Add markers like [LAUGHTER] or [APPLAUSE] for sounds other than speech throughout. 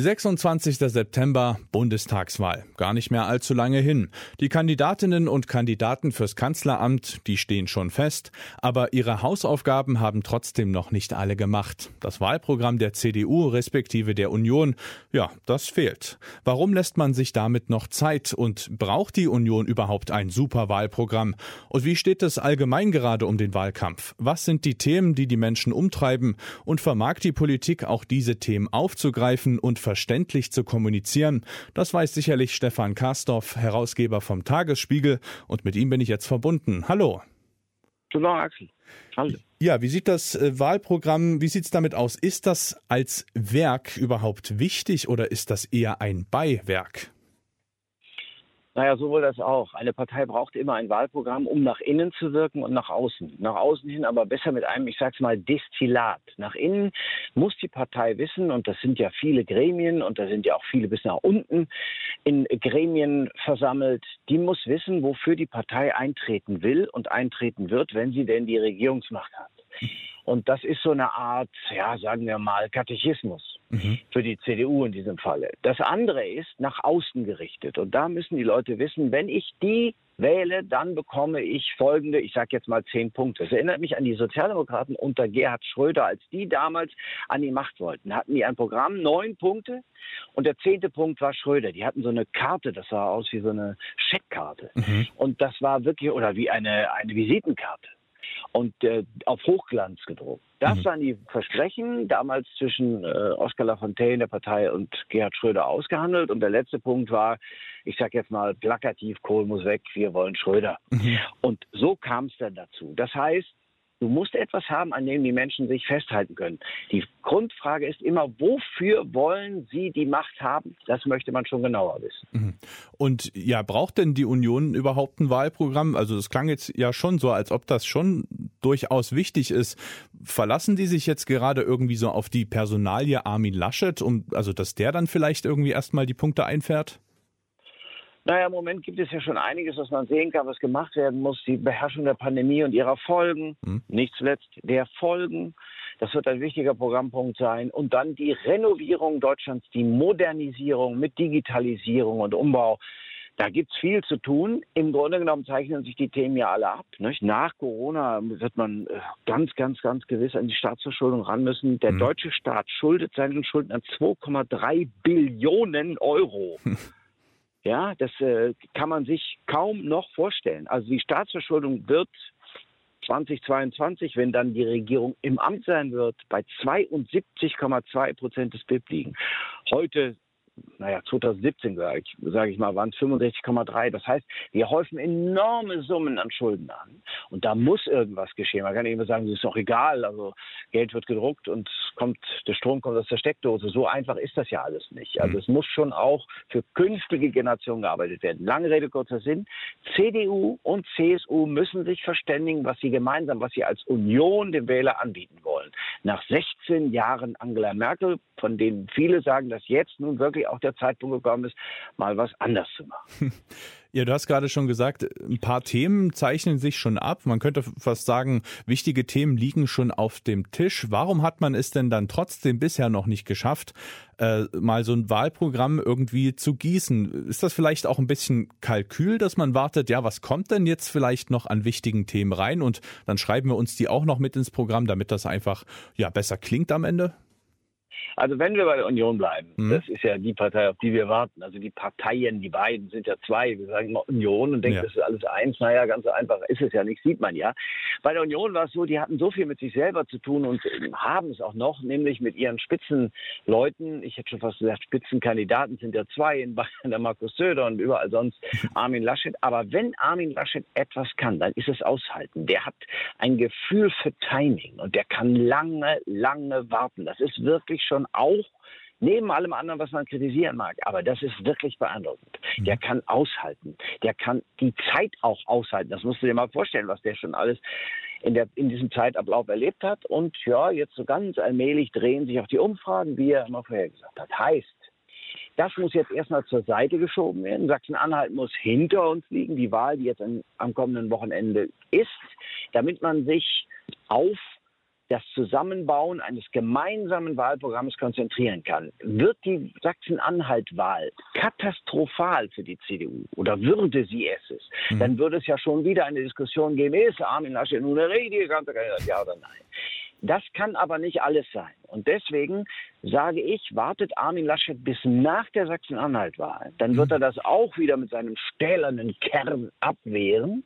26. September, Bundestagswahl. Gar nicht mehr allzu lange hin. Die Kandidatinnen und Kandidaten fürs Kanzleramt, die stehen schon fest, aber ihre Hausaufgaben haben trotzdem noch nicht alle gemacht. Das Wahlprogramm der CDU respektive der Union, ja, das fehlt. Warum lässt man sich damit noch Zeit und braucht die Union überhaupt ein super Wahlprogramm? Und wie steht es allgemein gerade um den Wahlkampf? Was sind die Themen, die die Menschen umtreiben und vermag die Politik auch diese Themen aufzugreifen und verständlich zu kommunizieren. Das weiß sicherlich Stefan Karsdorf, Herausgeber vom Tagesspiegel. Und mit ihm bin ich jetzt verbunden. Hallo. Guten Morgen, Axel. Hallo. Ja, wie sieht das äh, Wahlprogramm, wie sieht es damit aus? Ist das als Werk überhaupt wichtig oder ist das eher ein Beiwerk? Naja, sowohl das auch. Eine Partei braucht immer ein Wahlprogramm, um nach innen zu wirken und nach außen. Nach außen hin aber besser mit einem, ich sag's mal, Destillat. Nach innen muss die Partei wissen, und das sind ja viele Gremien und da sind ja auch viele bis nach unten in Gremien versammelt, die muss wissen, wofür die Partei eintreten will und eintreten wird, wenn sie denn die Regierungsmacht hat. Und das ist so eine Art, ja, sagen wir mal, Katechismus mhm. für die CDU in diesem Falle. Das andere ist nach außen gerichtet. Und da müssen die Leute wissen, wenn ich die wähle, dann bekomme ich folgende, ich sage jetzt mal zehn Punkte. Es erinnert mich an die Sozialdemokraten unter Gerhard Schröder, als die damals an die Macht wollten. Hatten die ein Programm, neun Punkte. Und der zehnte Punkt war Schröder. Die hatten so eine Karte, das sah aus wie so eine Scheckkarte. Mhm. Und das war wirklich, oder wie eine, eine Visitenkarte und äh, auf Hochglanz gedruckt. Das mhm. waren die Versprechen, damals zwischen äh, Oskar Lafontaine, der Partei, und Gerhard Schröder ausgehandelt. Und der letzte Punkt war, ich sage jetzt mal plakativ, Kohl muss weg, wir wollen Schröder. Mhm. Und so kam es dann dazu. Das heißt, Du musst etwas haben, an dem die Menschen sich festhalten können. Die Grundfrage ist immer, wofür wollen sie die Macht haben? Das möchte man schon genauer wissen. Mhm. Und ja, braucht denn die Union überhaupt ein Wahlprogramm? Also es klang jetzt ja schon so, als ob das schon durchaus wichtig ist. Verlassen die sich jetzt gerade irgendwie so auf die Personalie Armin Laschet, um also dass der dann vielleicht irgendwie erstmal die Punkte einfährt? Naja, im Moment gibt es ja schon einiges, was man sehen kann, was gemacht werden muss. Die Beherrschung der Pandemie und ihrer Folgen, mhm. nicht zuletzt der Folgen. Das wird ein wichtiger Programmpunkt sein. Und dann die Renovierung Deutschlands, die Modernisierung mit Digitalisierung und Umbau. Da gibt es viel zu tun. Im Grunde genommen zeichnen sich die Themen ja alle ab. Nicht? Nach Corona wird man äh, ganz, ganz, ganz gewiss an die Staatsverschuldung ran müssen. Der mhm. deutsche Staat schuldet seinen Schulden an 2,3 Billionen Euro. [LAUGHS] Ja, das äh, kann man sich kaum noch vorstellen. Also die Staatsverschuldung wird 2022, wenn dann die Regierung im Amt sein wird, bei 72,2 Prozent des BIP liegen. Heute naja, 2017, sage ich, sag ich mal, waren es 65,3. Das heißt, wir häufen enorme Summen an Schulden an. Und da muss irgendwas geschehen. Man kann immer sagen, es ist doch egal. Also Geld wird gedruckt und kommt, der Strom kommt aus der Steckdose. So einfach ist das ja alles nicht. Also mhm. es muss schon auch für künftige Generationen gearbeitet werden. Lange Rede, kurzer Sinn. CDU und CSU müssen sich verständigen, was sie gemeinsam, was sie als Union dem Wähler anbieten wollen. Nach 16 Jahren Angela Merkel, von denen viele sagen, dass jetzt nun wirklich auch der Zeitpunkt gekommen ist, mal was anders zu machen. [LAUGHS] Ja, du hast gerade schon gesagt, ein paar Themen zeichnen sich schon ab. Man könnte fast sagen, wichtige Themen liegen schon auf dem Tisch. Warum hat man es denn dann trotzdem bisher noch nicht geschafft, äh, mal so ein Wahlprogramm irgendwie zu gießen? Ist das vielleicht auch ein bisschen Kalkül, dass man wartet, ja, was kommt denn jetzt vielleicht noch an wichtigen Themen rein und dann schreiben wir uns die auch noch mit ins Programm, damit das einfach ja besser klingt am Ende? Also wenn wir bei der Union bleiben, mhm. das ist ja die Partei, auf die wir warten. Also die Parteien, die beiden sind ja zwei. Wir sagen immer Union und denken, ja. das ist alles eins. Naja, ganz so einfach ist es ja nicht, sieht man ja. Bei der Union war es so, die hatten so viel mit sich selber zu tun und haben es auch noch, nämlich mit ihren Spitzenleuten. Ich hätte schon fast gesagt, Spitzenkandidaten sind ja zwei in Bayern, der Markus Söder und überall sonst [LAUGHS] Armin Laschet. Aber wenn Armin Laschet etwas kann, dann ist es aushalten. Der hat ein Gefühl für Timing und der kann lange, lange warten. Das ist wirklich schon auch neben allem anderen, was man kritisieren mag. Aber das ist wirklich beeindruckend. Mhm. Der kann aushalten. Der kann die Zeit auch aushalten. Das musst du dir mal vorstellen, was der schon alles in, der, in diesem Zeitablauf erlebt hat. Und ja, jetzt so ganz allmählich drehen sich auch die Umfragen, wie er immer vorher gesagt hat. Heißt, das muss jetzt erstmal zur Seite geschoben werden. Sachsen-Anhalt muss hinter uns liegen, die Wahl, die jetzt am kommenden Wochenende ist, damit man sich auf das Zusammenbauen eines gemeinsamen Wahlprogramms konzentrieren kann. Wird die Sachsen-Anhalt-Wahl katastrophal für die CDU oder würde sie es, mhm. dann würde es ja schon wieder eine Diskussion geben, ist Armin Laschet nun eine Kandidat, ja oder nein? Das kann aber nicht alles sein. Und deswegen sage ich, wartet Armin Laschet bis nach der Sachsen-Anhalt-Wahl. Dann wird er das auch wieder mit seinem stählernen Kern abwehren.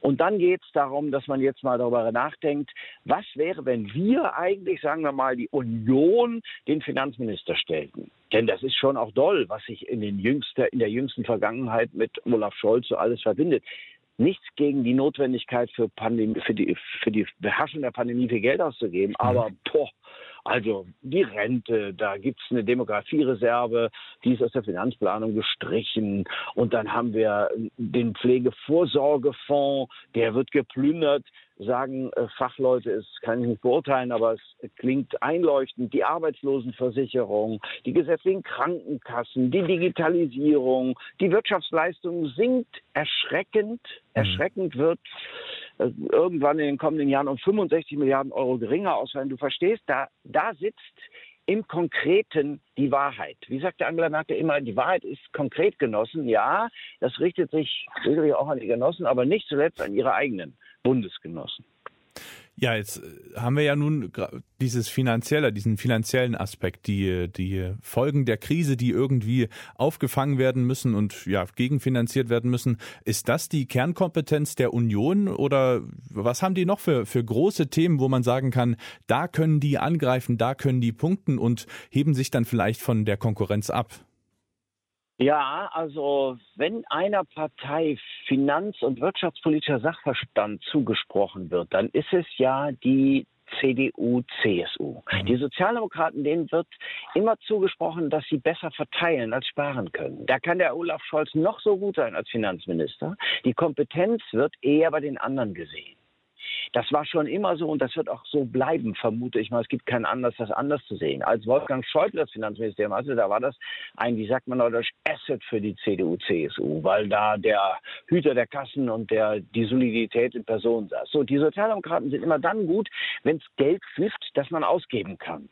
Und dann geht es darum, dass man jetzt mal darüber nachdenkt, was wäre, wenn wir eigentlich, sagen wir mal, die Union den Finanzminister stellten. Denn das ist schon auch doll, was sich in, den jüngster, in der jüngsten Vergangenheit mit Olaf Scholz so alles verbindet nichts gegen die Notwendigkeit für, Pandemie, für, die, für die Beherrschung der Pandemie viel Geld auszugeben. Mhm. Aber boah, also die Rente, da gibt es eine Demografiereserve, die ist aus der Finanzplanung gestrichen. Und dann haben wir den Pflegevorsorgefonds, der wird geplündert sagen äh, Fachleute, es kann ich nicht beurteilen, aber es klingt einleuchtend. Die Arbeitslosenversicherung, die gesetzlichen Krankenkassen, die Digitalisierung, die Wirtschaftsleistung sinkt erschreckend. Mhm. Erschreckend wird irgendwann in den kommenden Jahren um 65 Milliarden Euro geringer ausfallen. Du verstehst, da, da sitzt im Konkreten die Wahrheit. Wie sagte Angela Merkel immer, die Wahrheit ist konkret genossen. Ja, das richtet sich sicherlich auch an die Genossen, aber nicht zuletzt an ihre eigenen. Bundesgenossen. Ja, jetzt äh, haben wir ja nun dieses finanzielle, diesen finanziellen Aspekt, die, die Folgen der Krise, die irgendwie aufgefangen werden müssen und ja, gegenfinanziert werden müssen. Ist das die Kernkompetenz der Union oder was haben die noch für, für große Themen, wo man sagen kann, da können die angreifen, da können die punkten und heben sich dann vielleicht von der Konkurrenz ab? Ja, also wenn einer Partei finanz- und wirtschaftspolitischer Sachverstand zugesprochen wird, dann ist es ja die CDU, CSU. Mhm. Die Sozialdemokraten, denen wird immer zugesprochen, dass sie besser verteilen als sparen können. Da kann der Olaf Scholz noch so gut sein als Finanzminister. Die Kompetenz wird eher bei den anderen gesehen. Das war schon immer so und das wird auch so bleiben, vermute ich mal. Es gibt keinen Anlass, das anders zu sehen. Als Wolfgang Schäuble das Finanzministerium hatte, da war das ein, wie sagt man neudeutsch, Asset für die CDU, CSU, weil da der Hüter der Kassen und der, die Solidität in Person saß. So, die Sozialdemokraten sind immer dann gut, wenn es Geld flifft, das man ausgeben kann.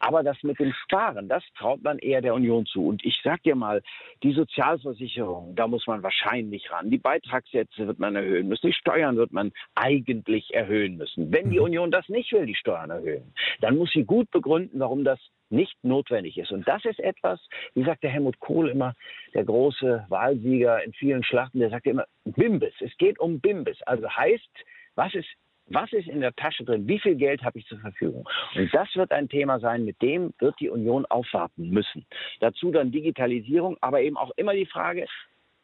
Aber das mit dem Sparen, das traut man eher der Union zu. Und ich sag dir mal, die Sozialversicherung, da muss man wahrscheinlich ran. Die Beitragssätze wird man erhöhen müssen. Die Steuern wird man eigentlich erhöhen müssen. Wenn die mhm. Union das nicht will, die Steuern erhöhen, dann muss sie gut begründen, warum das nicht notwendig ist. Und das ist etwas, wie sagt der Helmut Kohl immer, der große Wahlsieger in vielen Schlachten, der sagt immer, Bimbis. Es geht um Bimbis. Also heißt, was ist was ist in der Tasche drin? Wie viel Geld habe ich zur Verfügung? Und das wird ein Thema sein, mit dem wird die Union aufwarten müssen. Dazu dann Digitalisierung, aber eben auch immer die Frage,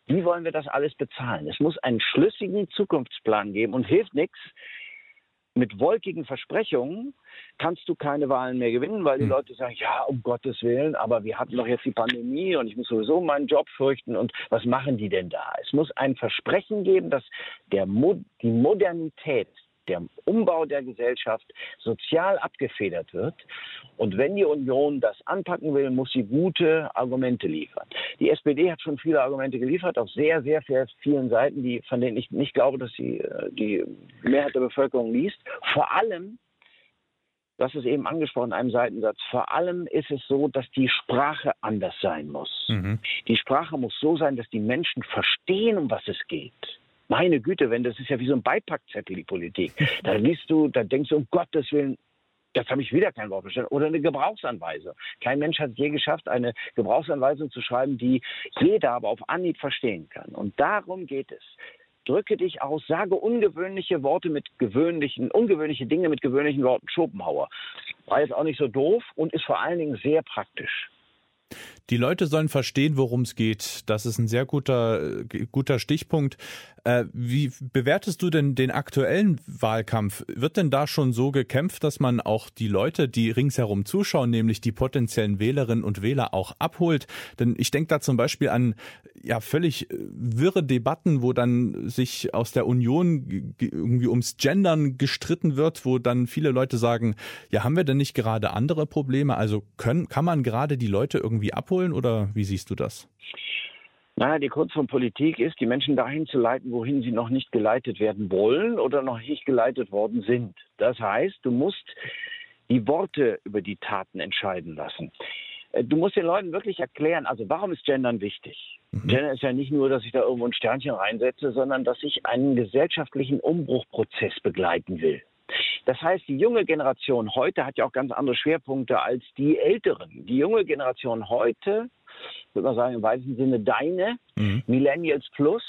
wie wollen wir das alles bezahlen? Es muss einen schlüssigen Zukunftsplan geben und hilft nichts. Mit wolkigen Versprechungen kannst du keine Wahlen mehr gewinnen, weil die hm. Leute sagen, ja, um Gottes Willen, aber wir hatten doch jetzt die Pandemie und ich muss sowieso meinen Job fürchten und was machen die denn da? Es muss ein Versprechen geben, dass der Mo die Modernität der Umbau der Gesellschaft sozial abgefedert wird. Und wenn die Union das anpacken will, muss sie gute Argumente liefern. Die SPD hat schon viele Argumente geliefert, auf sehr, sehr, sehr vielen Seiten, die, von denen ich nicht glaube, dass sie äh, die Mehrheit der Bevölkerung liest. Vor allem Du hast es eben angesprochen in einem Seitensatz. Vor allem ist es so, dass die Sprache anders sein muss. Mhm. Die Sprache muss so sein, dass die Menschen verstehen, um was es geht. Meine Güte, wenn das ist ja wie so ein Beipackzettel, die Politik. [LAUGHS] Da liest du, da denkst du, um Gottes Willen, Jetzt habe ich wieder kein Wort verstanden. Oder eine Gebrauchsanweisung. Kein Mensch hat es je geschafft, eine Gebrauchsanweisung zu schreiben, die jeder aber auf Anhieb verstehen kann. Und darum geht es. Drücke dich aus, sage ungewöhnliche Worte mit gewöhnlichen, ungewöhnliche Dinge mit gewöhnlichen Worten. Schopenhauer. War jetzt auch nicht so doof und ist vor allen Dingen sehr praktisch. Die Leute sollen verstehen, worum es geht. Das ist ein sehr guter, äh, guter Stichpunkt. Äh, wie bewertest du denn den aktuellen Wahlkampf? Wird denn da schon so gekämpft, dass man auch die Leute, die ringsherum zuschauen, nämlich die potenziellen Wählerinnen und Wähler auch abholt? Denn ich denke da zum Beispiel an ja völlig äh, wirre Debatten, wo dann sich aus der Union irgendwie ums Gendern gestritten wird, wo dann viele Leute sagen, ja, haben wir denn nicht gerade andere Probleme? Also können, kann man gerade die Leute irgendwie abholen oder wie siehst du das? Naja, die Kunst von Politik ist, die Menschen dahin zu leiten, wohin sie noch nicht geleitet werden wollen oder noch nicht geleitet worden sind. Das heißt, du musst die Worte über die Taten entscheiden lassen. Äh, du musst den Leuten wirklich erklären, also warum ist Gendern wichtig? Mhm. Gender ist ja nicht nur, dass ich da irgendwo ein Sternchen reinsetze, sondern dass ich einen gesellschaftlichen Umbruchprozess begleiten will. Das heißt, die junge Generation heute hat ja auch ganz andere Schwerpunkte als die älteren. Die junge Generation heute, würde man sagen im weitesten Sinne deine, mhm. Millennials Plus,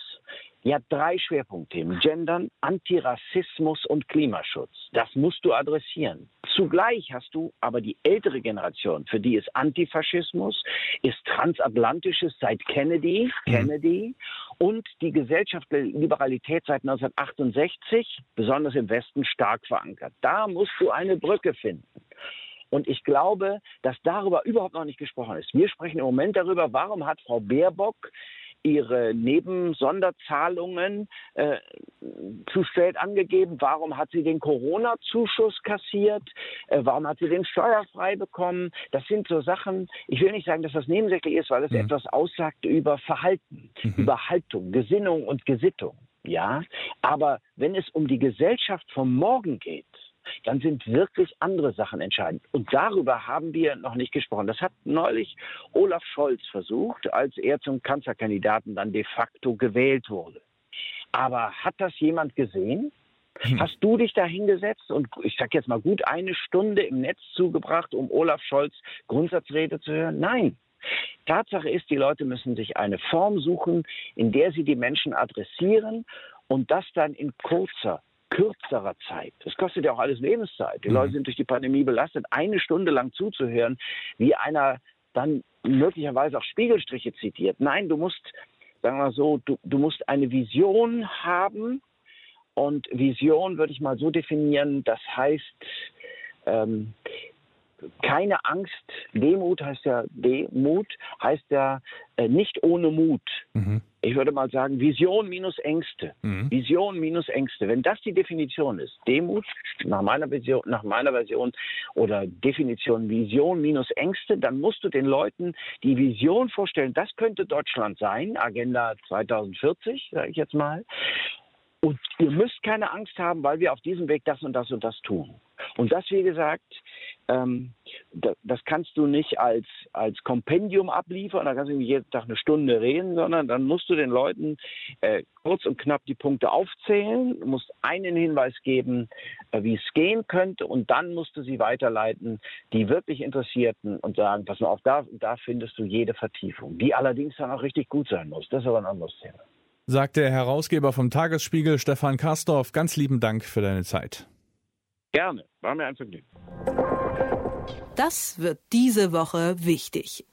die hat drei Schwerpunktthemen. Gendern, Antirassismus und Klimaschutz. Das musst du adressieren. Zugleich hast du aber die ältere Generation, für die ist Antifaschismus, ist transatlantisches seit Kennedy, mhm. Kennedy und die gesellschaftliche Liberalität seit 1968, besonders im Westen, stark verankert. Da musst du eine Brücke finden. Und ich glaube, dass darüber überhaupt noch nicht gesprochen ist. Wir sprechen im Moment darüber, warum hat Frau Baerbock ihre Nebensonderzahlungen äh, zu spät angegeben? Warum hat sie den Corona-Zuschuss kassiert? Äh, warum hat sie den steuerfrei bekommen? Das sind so Sachen, ich will nicht sagen, dass das nebensächlich ist, weil es mhm. etwas aussagt über Verhalten, mhm. über Haltung, Gesinnung und Gesittung. Ja, aber wenn es um die Gesellschaft vom Morgen geht, dann sind wirklich andere Sachen entscheidend. Und darüber haben wir noch nicht gesprochen. Das hat neulich Olaf Scholz versucht, als er zum Kanzlerkandidaten dann de facto gewählt wurde. Aber hat das jemand gesehen? Hm. Hast du dich da hingesetzt und ich sag jetzt mal gut eine Stunde im Netz zugebracht, um Olaf Scholz Grundsatzrede zu hören? Nein. Tatsache ist, die Leute müssen sich eine Form suchen, in der sie die Menschen adressieren und das dann in kurzer, kürzerer Zeit. Das kostet ja auch alles Lebenszeit. Die mhm. Leute sind durch die Pandemie belastet, eine Stunde lang zuzuhören, wie einer dann möglicherweise auch Spiegelstriche zitiert. Nein, du musst, sagen wir mal so, du, du musst eine Vision haben. Und Vision würde ich mal so definieren, das heißt, ähm, keine Angst, Demut heißt ja Demut, heißt ja äh, nicht ohne Mut. Mhm. Ich würde mal sagen, Vision minus Ängste. Mhm. Vision minus Ängste. Wenn das die Definition ist, Demut nach meiner, Vision, nach meiner Version oder Definition Vision minus Ängste, dann musst du den Leuten die Vision vorstellen, das könnte Deutschland sein, Agenda 2040, sage ich jetzt mal. Und ihr müsst keine Angst haben, weil wir auf diesem Weg das und das und das tun. Und das, wie gesagt, ähm, das, das, kannst du nicht als, als Kompendium abliefern, da kannst du jeden Tag eine Stunde reden, sondern dann musst du den Leuten äh, kurz und knapp die Punkte aufzählen, musst einen Hinweis geben, äh, wie es gehen könnte und dann musst du sie weiterleiten, die wirklich Interessierten und sagen, pass mal auf, da, da findest du jede Vertiefung, die allerdings dann auch richtig gut sein muss. Das ist aber ein anderes Thema. Sagt der Herausgeber vom Tagesspiegel, Stefan Kastorf. Ganz lieben Dank für deine Zeit. Gerne, war mir ein Vergnügen. Das wird diese Woche wichtig.